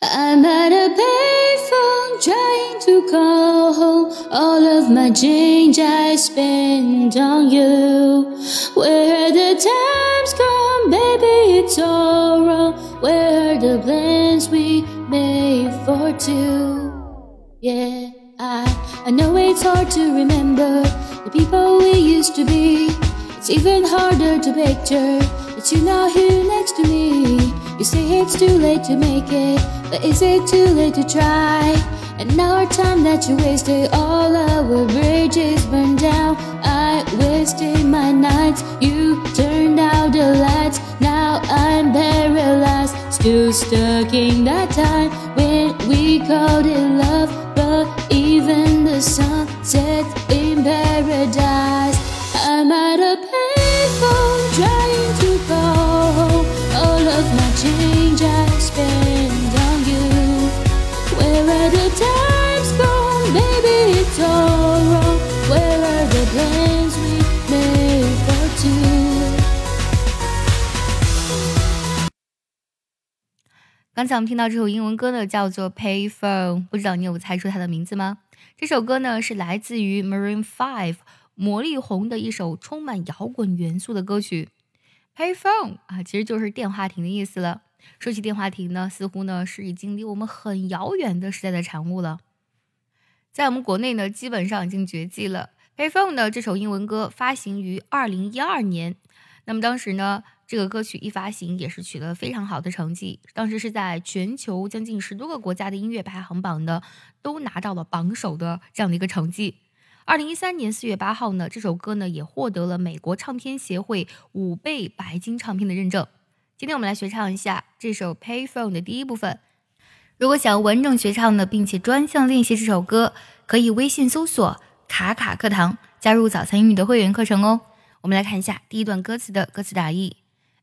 I'm at a payphone trying to call home. All of my change I spent on you. Where the times gone, baby, it's all wrong. Where are the plans we made for two? Yeah, I, I know it's hard to remember the people we used to be. It's even harder to picture that you're not here next to me. You say it's too late to make it, but is it too late to try? And now our time that you wasted, all our bridges burned down. I wasted my nights, you turned out the lights. Now I'm paralyzed, still stuck in that time when we called it love. But even the sun sets in paradise. I'm at a 刚才我们听到这首英文歌呢，叫做《Payphone》，不知道你有猜出它的名字吗？这首歌呢是来自于 Maroon Five 魔力红的一首充满摇滚元素的歌曲。Payphone 啊，其实就是电话亭的意思了。说起电话亭呢，似乎呢是已经离我们很遥远的时代的产物了。在我们国内呢，基本上已经绝迹了。Payphone 的这首英文歌发行于二零一二年，那么当时呢，这个歌曲一发行也是取得非常好的成绩，当时是在全球将近十多个国家的音乐排行榜呢都拿到了榜首的这样的一个成绩。二零一三年四月八号呢，这首歌呢也获得了美国唱片协会五倍白金唱片的认证。今天我们来学唱一下这首《Payphone》的第一部分。如果想要完整学唱呢，并且专项练习这首歌，可以微信搜索“卡卡课堂”，加入早餐英语的会员课程哦。我们来看一下第一段歌词的歌词打意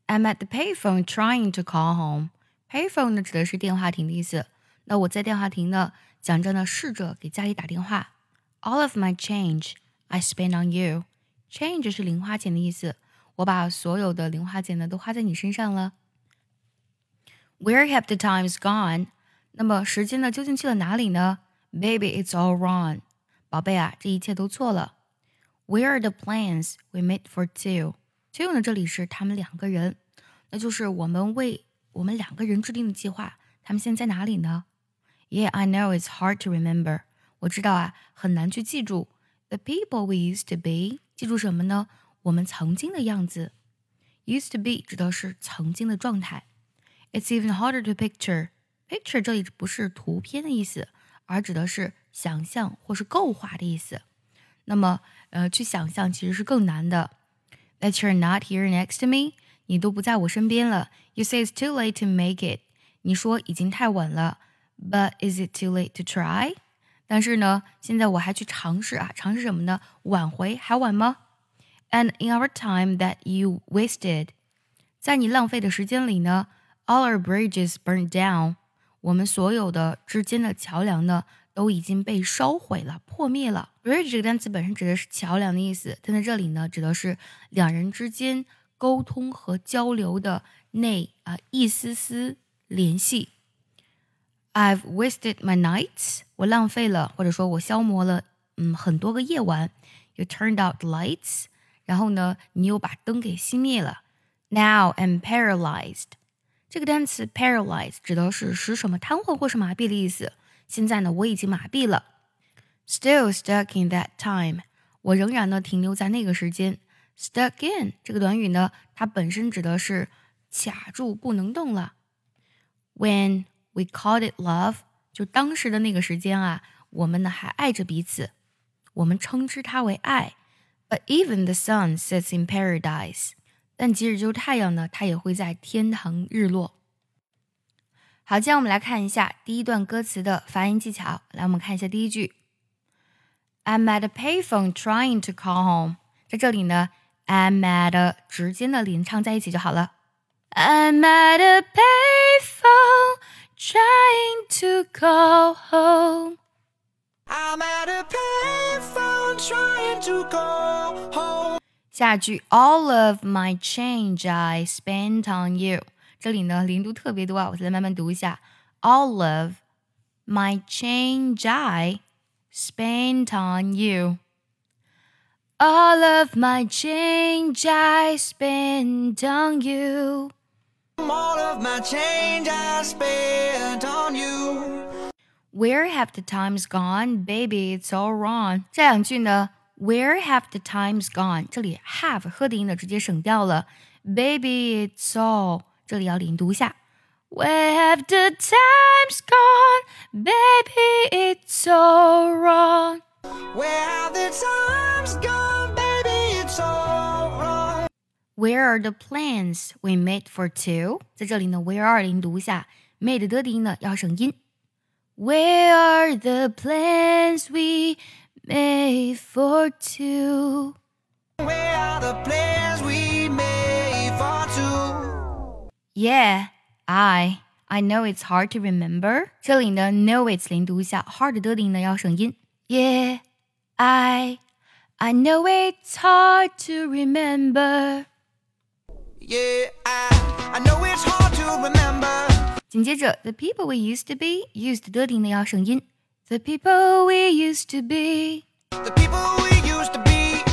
：I'm at the payphone trying to call home。Payphone 呢指的是电话亭的意思。那我在电话亭呢，讲着呢，试着给家里打电话。All of my change I spend on you。Change 是零花钱的意思。我把所有的零花钱呢都花在你身上了。Where have the times gone？那么时间呢究竟去了哪里呢？Baby, it's all wrong。宝贝啊，这一切都错了。Where are the plans we made for Two？two 呢这里是他们两个人，那就是我们为我们两个人制定的计划，他们现在在哪里呢？Yeah, I know it's hard to remember。我知道啊，很难去记住。The people we used to be，记住什么呢？我们曾经的样子，used to be 指的是曾经的状态。It's even harder to picture。picture 这里不是图片的意思，而指的是想象或是构画的意思。那么，呃，去想象其实是更难的。That you're not here next to me，你都不在我身边了。You say it's too late to make it，你说已经太晚了。But is it too late to try？但是呢，现在我还去尝试啊，尝试什么呢？挽回还晚吗？And in our time that you wasted，在你浪费的时间里呢，all our bridges burned down，我们所有的之间的桥梁呢都已经被烧毁了、破灭了。 Bridge 这个单词本身指的是桥梁的意思，但在这里呢，指的是两人之间沟通和交流的那啊一丝丝联系。I've wasted my nights，我浪费了或者说我消磨了嗯很多个夜晚。You turned out the lights。然后呢，你又把灯给熄灭了。Now I'm paralyzed。这个单词 paralyzed 指的是使什么瘫痪或是麻痹的意思。现在呢，我已经麻痹了。Still stuck in that time。我仍然呢停留在那个时间。Stuck in 这个短语呢，它本身指的是卡住不能动了。When we called it love，就当时的那个时间啊，我们呢还爱着彼此，我们称之它为爱。But even the sun sets in paradise。但即使就是太阳呢，它也会在天堂日落。好，接下来我们来看一下第一段歌词的发音技巧。来，我们看一下第一句 ：I'm at a payphone trying to call home。在这里呢，I'm at 直接的连唱在一起就好了。I'm at a payphone trying to call home。I'm at a payphone trying to call home. 下句 All of my change I spent on you，这里呢连读特别多啊，我再来慢慢读一下。 all of my change I spent on you. All of my change I spent on you. All of my change I spent on you. Where have the times gone, baby? It's all wrong. 这两句呢，Where have the times gone？这里 have 喝的音呢直接省掉了，baby it's all 这里要连读一下。 Where have the times gone, baby? It's all wrong. Where have the times gone, baby? It's all wrong. Where are the plans we made for two？在这里呢，where are 连读一下，made 的的音呢要省音。Where are the plans we made for two? Where are the plans we made for two? Yeah, I. I know it's hard to remember. 这里呢，know it's 连读一下，hard 的音呢要省音。Yeah, I. I know it's hard to remember. Yeah, I, I know it's hard to remember. 紧接着，the people we used to be used 的音呢要省音。The people we used to be。 The people we used to be.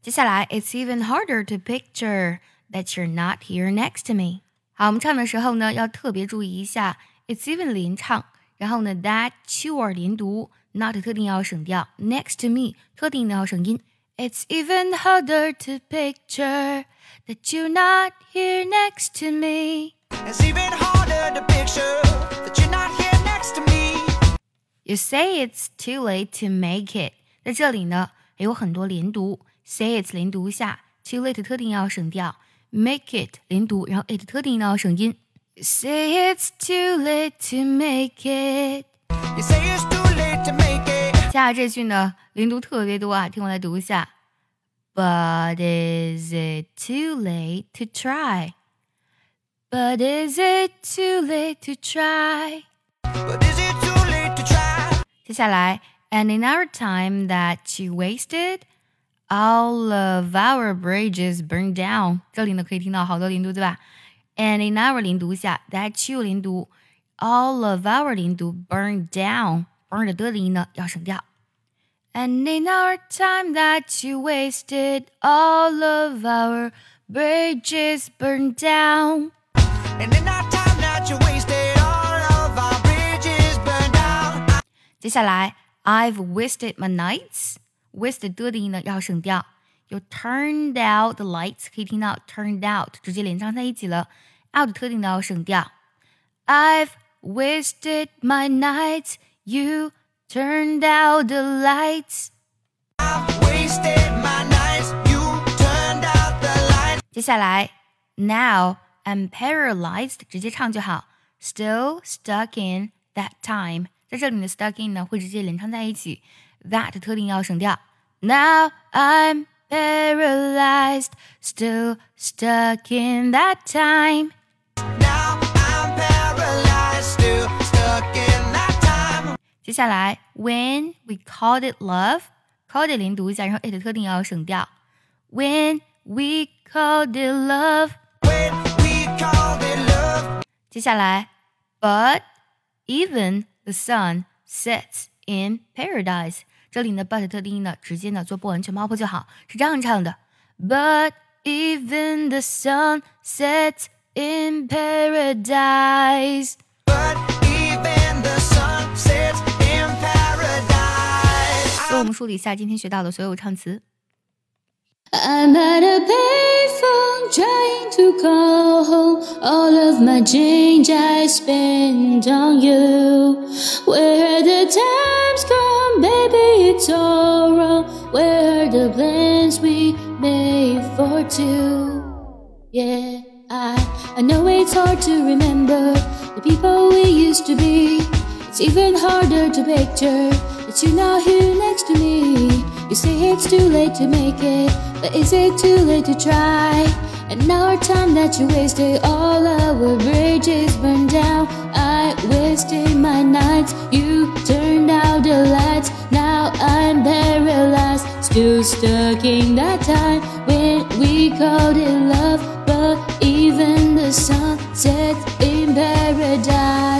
接下来，It's even harder to picture that you're not here next to me。 好，我们唱的时候呢，要特别注意一下，It's even 连唱，然后呢，that you are 连读，not 特定要省掉，next to me 特定呢要省音。It's even harder to picture that you're not here next to me。 It's even harder to picture that you're not here next to me. You say it's too late to make it，在这里呢也有很多连读，say it's 连读一下，too late 特定要省掉 ，make it 连读，然后 it 特定呢要省音。You say it's too late to make it。 You say it's too late to make it. 接下来这句呢连读特别多啊，听我来读一下。But is it too late to try? But is it too late to try? But is it too late to try? 接下来，and in our time that you wasted, all of our bridges burned down。这里呢可以听到好多连读，对吧？and in our 连读一下，that you 连读，all of our 连读，burn down，burn 的的的音呢要省掉。And in our time that you wasted, all of our bridges burned down。 And in our time that you wasted, all of our bridges burned down. 接下来，I've wasted my nights。 wasted 的的音呢要省掉。有 turned out the lights，可以听到 turned out 直接连唱在一起了。out 的特定呢要省掉。I've wasted my nights. You turned out the lights。 I've wasted my nights. You turned out the lights. 接下来，Now I'm paralyzed，直接唱就好。Still stuck in that time，在这里的 stuck in 呢会直接连唱在一起 ，that 特定要省掉。Now I'm paralyzed, still stuck in that time。 Now I'm paralyzed, still stuck in that time. 接下来，When we called it love，called it 连读一下，然后 it 特定要省掉。When we called it love。 When we called it love. 接下来，But even the sun sets in paradise。 这里呢，but 特定音呢，直接呢做不完全爆破就好，是这样唱的。But even the sun sets in paradise。 But even the sun sets in paradise. 给我们梳理一下今天学到的所有唱词。 I'm at a payphone trying to call home. All of my change I spent on you. Where the times gone, baby, it's all wrong. Where the plans we made for two? Yeah, I I know it's hard to remember the people we used to be. It's even harder to picture that you're not here next to me. You say it's too late to make it, but is it too late to try? And now our time that you wasted, all our bridges burned down. I wasted my nights, you turned out now I'm paralyzed, still stuck in that time when we called it love. But even the sun sets in paradise.